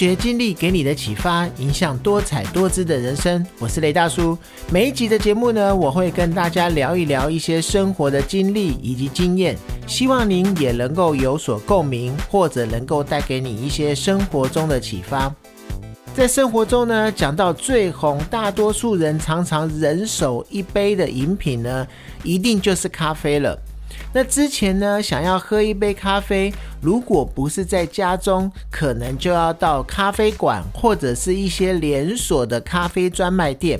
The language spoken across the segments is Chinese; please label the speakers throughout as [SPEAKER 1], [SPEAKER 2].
[SPEAKER 1] 学经历给你的启发，影响多彩多姿的人生。我是雷大叔。每一集的节目呢，我会跟大家聊一聊一些生活的经历以及经验，希望您也能够有所共鸣，或者能够带给你一些生活中的启发。在生活中呢，讲到最红，大多数人常常人手一杯的饮品呢，一定就是咖啡了。那之前呢，想要喝一杯咖啡，如果不是在家中，可能就要到咖啡馆或者是一些连锁的咖啡专卖店。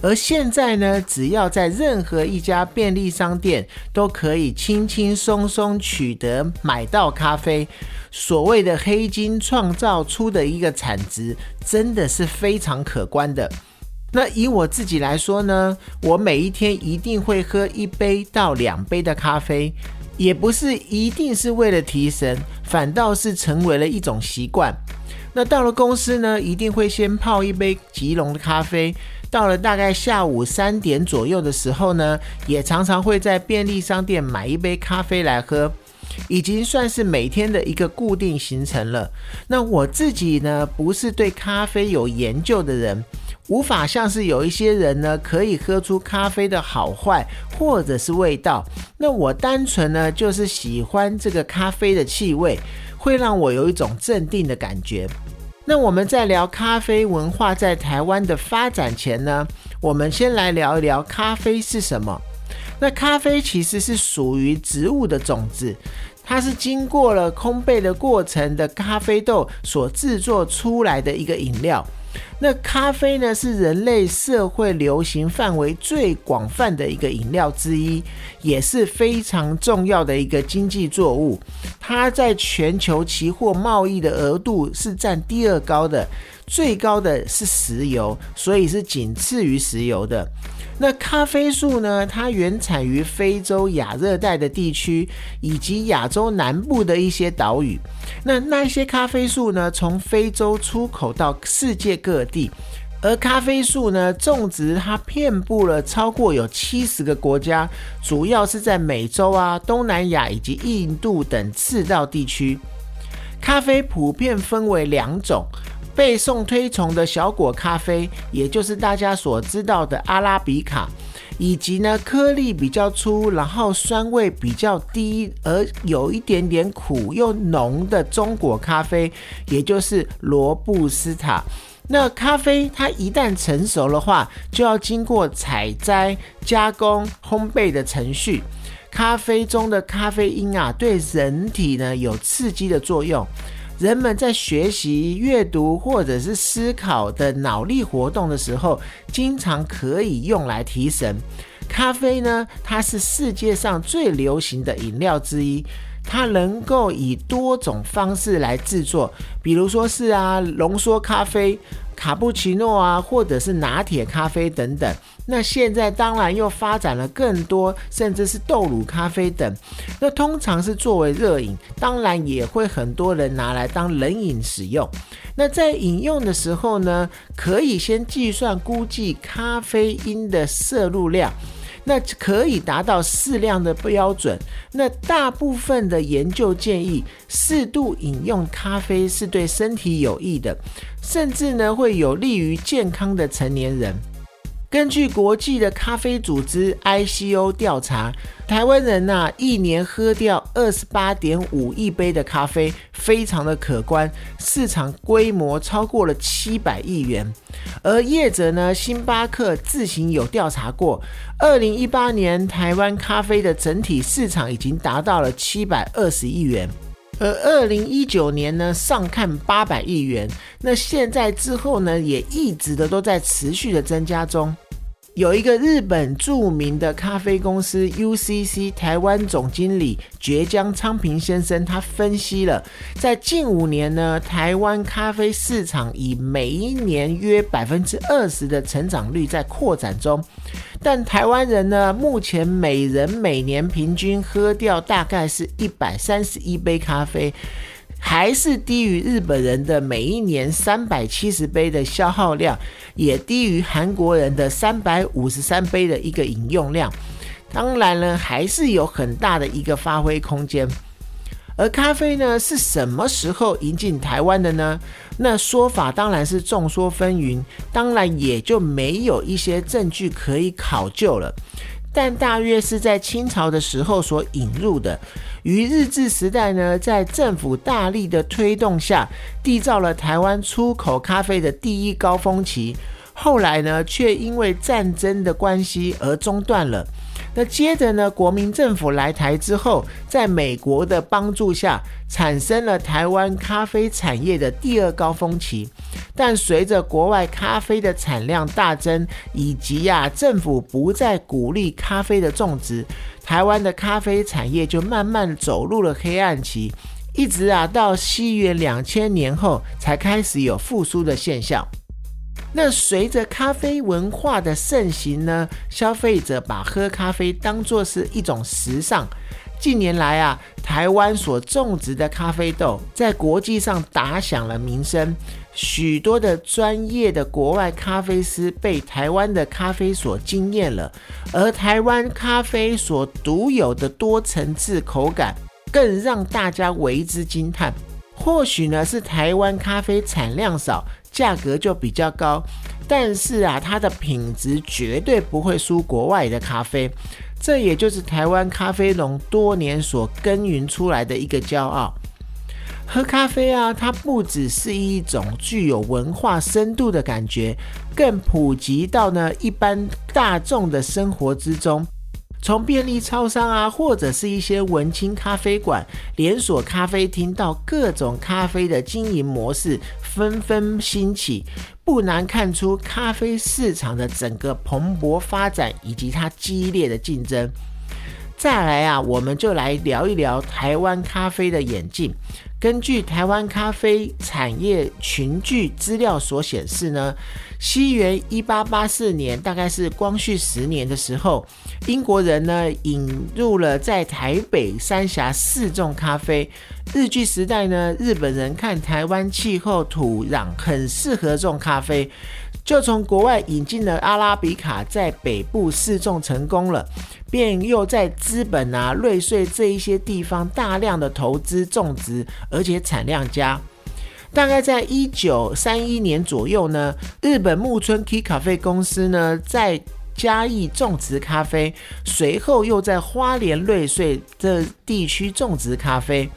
[SPEAKER 1] 而现在呢，只要在任何一家便利商店，都可以轻轻松松取得买到咖啡。所谓的黑金创造出的一个产值，真的是非常可观的。那以我自己来说呢，我每一天一定会喝一杯到两杯的咖啡，也不是一定是为了提神，反倒是成为了一种习惯。那到了公司呢，一定会先泡一杯吉隆的咖啡。到了大概下午三点左右的时候呢，也常常会在便利商店买一杯咖啡来喝，已经算是每天的一个固定行程了。那我自己呢，不是对咖啡有研究的人。无法像是有一些人呢，可以喝出咖啡的好坏或者是味道。那我单纯呢，就是喜欢这个咖啡的气味，会让我有一种镇定的感觉。那我们在聊咖啡文化在台湾的发展前呢，我们先来聊一聊咖啡是什么。那咖啡其实是属于植物的种子，它是经过了烘焙的过程的咖啡豆所制作出来的一个饮料。那咖啡呢，是人类社会流行范围最广泛的一个饮料之一，也是非常重要的一个经济作物。它在全球期货贸易的额度是占第二高的，最高的是石油，所以是仅次于石油的。那咖啡树呢？它原产于非洲亚热带的地区，以及亚洲南部的一些岛屿。那那些咖啡树呢，从非洲出口到世界各地。而咖啡树呢，种植它遍布了超过有七十个国家，主要是在美洲啊、东南亚以及印度等赤道地区。咖啡普遍分为两种。被送推崇的小果咖啡，也就是大家所知道的阿拉比卡，以及呢颗粒比较粗，然后酸味比较低，而有一点点苦又浓的中果咖啡，也就是罗布斯塔。那咖啡它一旦成熟的话，就要经过采摘、加工、烘焙的程序。咖啡中的咖啡因啊，对人体呢有刺激的作用。人们在学习、阅读或者是思考的脑力活动的时候，经常可以用来提神。咖啡呢，它是世界上最流行的饮料之一，它能够以多种方式来制作，比如说是啊，浓缩咖啡。卡布奇诺啊，或者是拿铁咖啡等等。那现在当然又发展了更多，甚至是豆乳咖啡等。那通常是作为热饮，当然也会很多人拿来当冷饮使用。那在饮用的时候呢，可以先计算估计咖啡因的摄入量。那可以达到适量的标准。那大部分的研究建议，适度饮用咖啡是对身体有益的，甚至呢会有利于健康的成年人。根据国际的咖啡组织 ICO 调查，台湾人呐一年喝掉二十八点五亿杯的咖啡，非常的可观，市场规模超过了七百亿元。而业者呢，星巴克自行有调查过，二零一八年台湾咖啡的整体市场已经达到了七百二十亿元。而二零一九年呢，上看八百亿元。那现在之后呢，也一直的都在持续的增加中。有一个日本著名的咖啡公司 UCC 台湾总经理绝江昌平先生，他分析了，在近五年呢，台湾咖啡市场以每一年约百分之二十的成长率在扩展中，但台湾人呢，目前每人每年平均喝掉大概是一百三十一杯咖啡。还是低于日本人的每一年三百七十杯的消耗量，也低于韩国人的三百五十三杯的一个饮用量。当然呢，还是有很大的一个发挥空间。而咖啡呢，是什么时候引进台湾的呢？那说法当然是众说纷纭，当然也就没有一些证据可以考究了。但大约是在清朝的时候所引入的。于日治时代呢，在政府大力的推动下，缔造了台湾出口咖啡的第一高峰期。后来呢，却因为战争的关系而中断了。那接着呢，国民政府来台之后，在美国的帮助下，产生了台湾咖啡产业的第二高峰期。但随着国外咖啡的产量大增，以及呀政府不再鼓励咖啡的种植，台湾的咖啡产业就慢慢走入了黑暗期，一直啊到西元两千年后才开始有复苏的现象。那随着咖啡文化的盛行呢，消费者把喝咖啡当作是一种时尚。近年来啊，台湾所种植的咖啡豆在国际上打响了名声，许多的专业的国外咖啡师被台湾的咖啡所惊艳了，而台湾咖啡所独有的多层次口感，更让大家为之惊叹。或许呢，是台湾咖啡产量少。价格就比较高，但是啊，它的品质绝对不会输国外的咖啡，这也就是台湾咖啡农多年所耕耘出来的一个骄傲。喝咖啡啊，它不只是一种具有文化深度的感觉，更普及到呢一般大众的生活之中。从便利超商啊，或者是一些文青咖啡馆、连锁咖啡厅，到各种咖啡的经营模式纷纷兴起，不难看出咖啡市场的整个蓬勃发展以及它激烈的竞争。再来啊，我们就来聊一聊台湾咖啡的演进。根据台湾咖啡产业群聚资料所显示呢，西元一八八四年，大概是光绪十年的时候，英国人呢引入了在台北三峡试种咖啡。日据时代呢，日本人看台湾气候土壤很适合种咖啡。就从国外引进了阿拉比卡，在北部试种成功了，便又在资本啊、瑞穗这一些地方大量的投资种植，而且产量佳。大概在一九三一年左右呢，日本木村 K 咖啡公司呢在嘉义种植咖啡，随后又在花莲瑞穗这地区种植咖啡。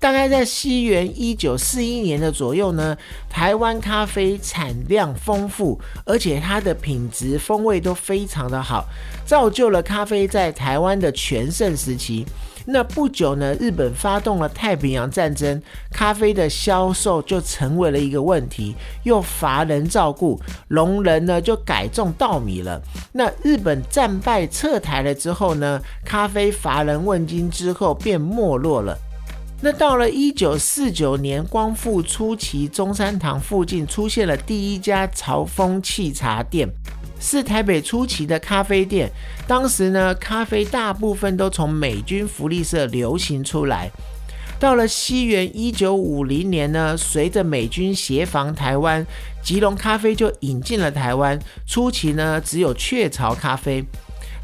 [SPEAKER 1] 大概在西元一九四一年的左右呢，台湾咖啡产量丰富，而且它的品质风味都非常的好，造就了咖啡在台湾的全盛时期。那不久呢，日本发动了太平洋战争，咖啡的销售就成为了一个问题，又乏人照顾，农人呢就改种稻米了。那日本战败撤台了之后呢，咖啡乏人问津之后便没落了。那到了一九四九年，光复初期，中山堂附近出现了第一家潮风气茶店，是台北初期的咖啡店。当时呢，咖啡大部分都从美军福利社流行出来。到了西元一九五零年呢，随着美军协防台湾，吉隆咖啡就引进了台湾。初期呢，只有雀巢咖啡。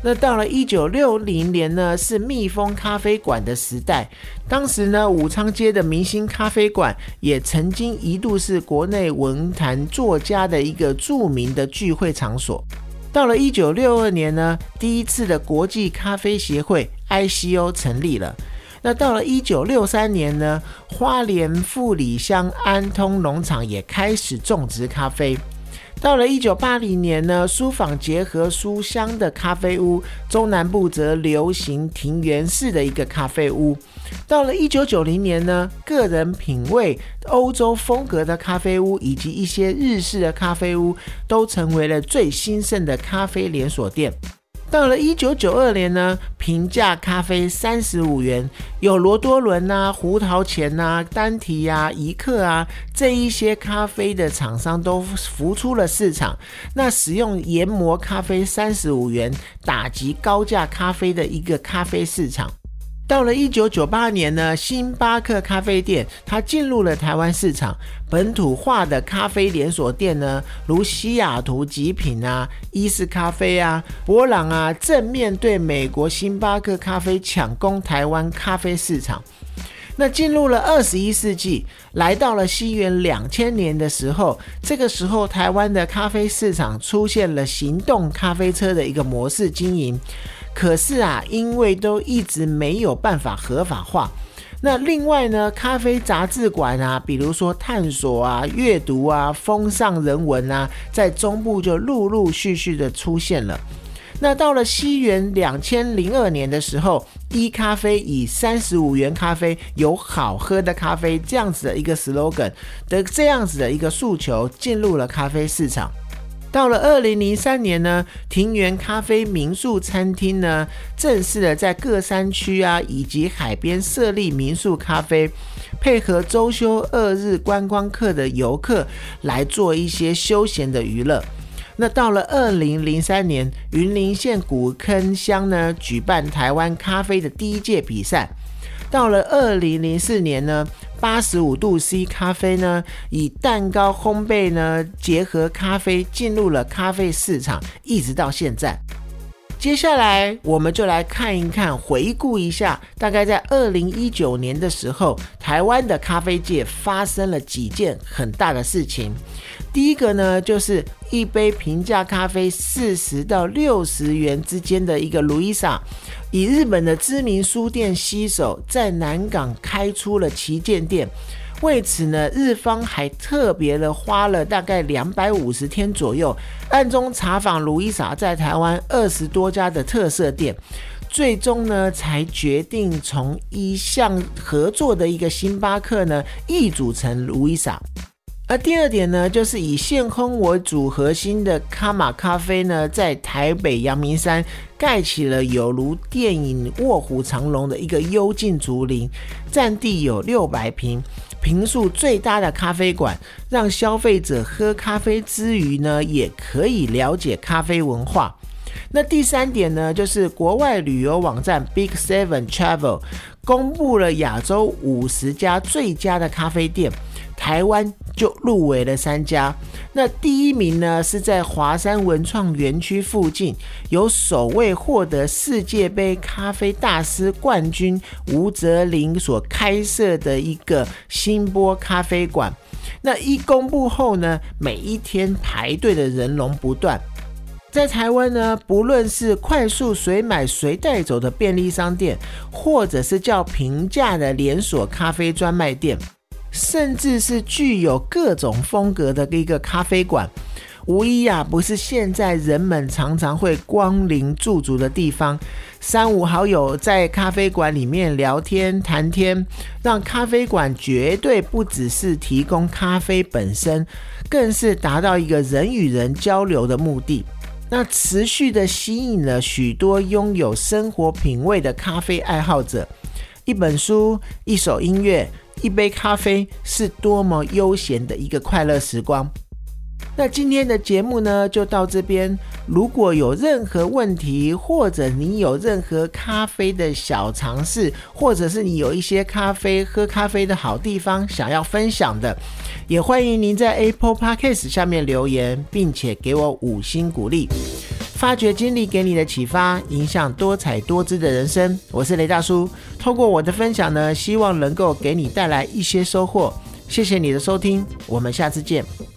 [SPEAKER 1] 那到了一九六零年呢，是蜜蜂咖啡馆的时代。当时呢，武昌街的明星咖啡馆也曾经一度是国内文坛作家的一个著名的聚会场所。到了一九六二年呢，第一次的国际咖啡协会 ICO 成立了。那到了一九六三年呢，花莲富里乡安通农场也开始种植咖啡。到了一九八零年呢，书坊结合书香的咖啡屋，中南部则流行庭园式的一个咖啡屋。到了一九九零年呢，个人品味欧洲风格的咖啡屋以及一些日式的咖啡屋，都成为了最兴盛的咖啡连锁店。到了一九九二年呢，平价咖啡三十五元，有罗多伦呐、胡桃钳呐、丹提呀、一克啊这一些咖啡的厂商都浮出了市场。那使用研磨咖啡三十五元，打击高价咖啡的一个咖啡市场。到了一九九八年呢，星巴克咖啡店它进入了台湾市场，本土化的咖啡连锁店呢，如西雅图极品啊、伊式咖啡啊、博朗啊，正面对美国星巴克咖啡抢攻台湾咖啡市场。那进入了二十一世纪，来到了西元两千年的时候，这个时候台湾的咖啡市场出现了行动咖啡车的一个模式经营。可是啊，因为都一直没有办法合法化。那另外呢，咖啡杂志馆啊，比如说探索啊、阅读啊、风尚人文啊，在中部就陆陆续续的出现了。那到了西元两千零二年的时候，一咖啡以三十五元咖啡有好喝的咖啡这样子的一个 slogan 的这样子的一个诉求进入了咖啡市场。到了二零零三年呢，庭园咖啡民宿餐厅呢，正式的在各山区啊以及海边设立民宿咖啡，配合周休二日观光客的游客来做一些休闲的娱乐。那到了二零零三年，云林县古坑乡呢举办台湾咖啡的第一届比赛。到了二零零四年呢，八十五度 C 咖啡呢，以蛋糕烘焙呢结合咖啡进入了咖啡市场，一直到现在。接下来我们就来看一看，回顾一下，大概在二零一九年的时候，台湾的咖啡界发生了几件很大的事情。第一个呢，就是一杯平价咖啡四十到六十元之间的一个卢伊莎，以日本的知名书店西手在南港开出了旗舰店。为此呢，日方还特别的花了大概两百五十天左右，暗中查访卢伊莎在台湾二十多家的特色店，最终呢才决定从一项合作的一个星巴克呢，易组成卢伊莎。而第二点呢，就是以现空为主核心的卡玛咖啡呢，在台北阳明山盖起了有如电影《卧虎藏龙》的一个幽静竹林，占地有六百平，平数最大的咖啡馆，让消费者喝咖啡之余呢，也可以了解咖啡文化。那第三点呢，就是国外旅游网站 Big Seven Travel 公布了亚洲五十家最佳的咖啡店。台湾就入围了三家，那第一名呢是在华山文创园区附近，有首位获得世界杯咖啡大师冠军吴泽林所开设的一个新波咖啡馆。那一公布后呢，每一天排队的人龙不断。在台湾呢，不论是快速随买随带走的便利商店，或者是较平价的连锁咖啡专卖店。甚至是具有各种风格的一个咖啡馆，无疑啊，不是现在人们常常会光临驻足的地方。三五好友在咖啡馆里面聊天谈天，让咖啡馆绝对不只是提供咖啡本身，更是达到一个人与人交流的目的。那持续的吸引了许多拥有生活品味的咖啡爱好者。一本书，一首音乐。一杯咖啡是多么悠闲的一个快乐时光。那今天的节目呢，就到这边。如果有任何问题，或者你有任何咖啡的小尝试，或者是你有一些咖啡喝咖啡的好地方想要分享的，也欢迎您在 Apple Podcast 下面留言，并且给我五星鼓励。发掘经历给你的启发，影响多彩多姿的人生。我是雷大叔，透过我的分享呢，希望能够给你带来一些收获。谢谢你的收听，我们下次见。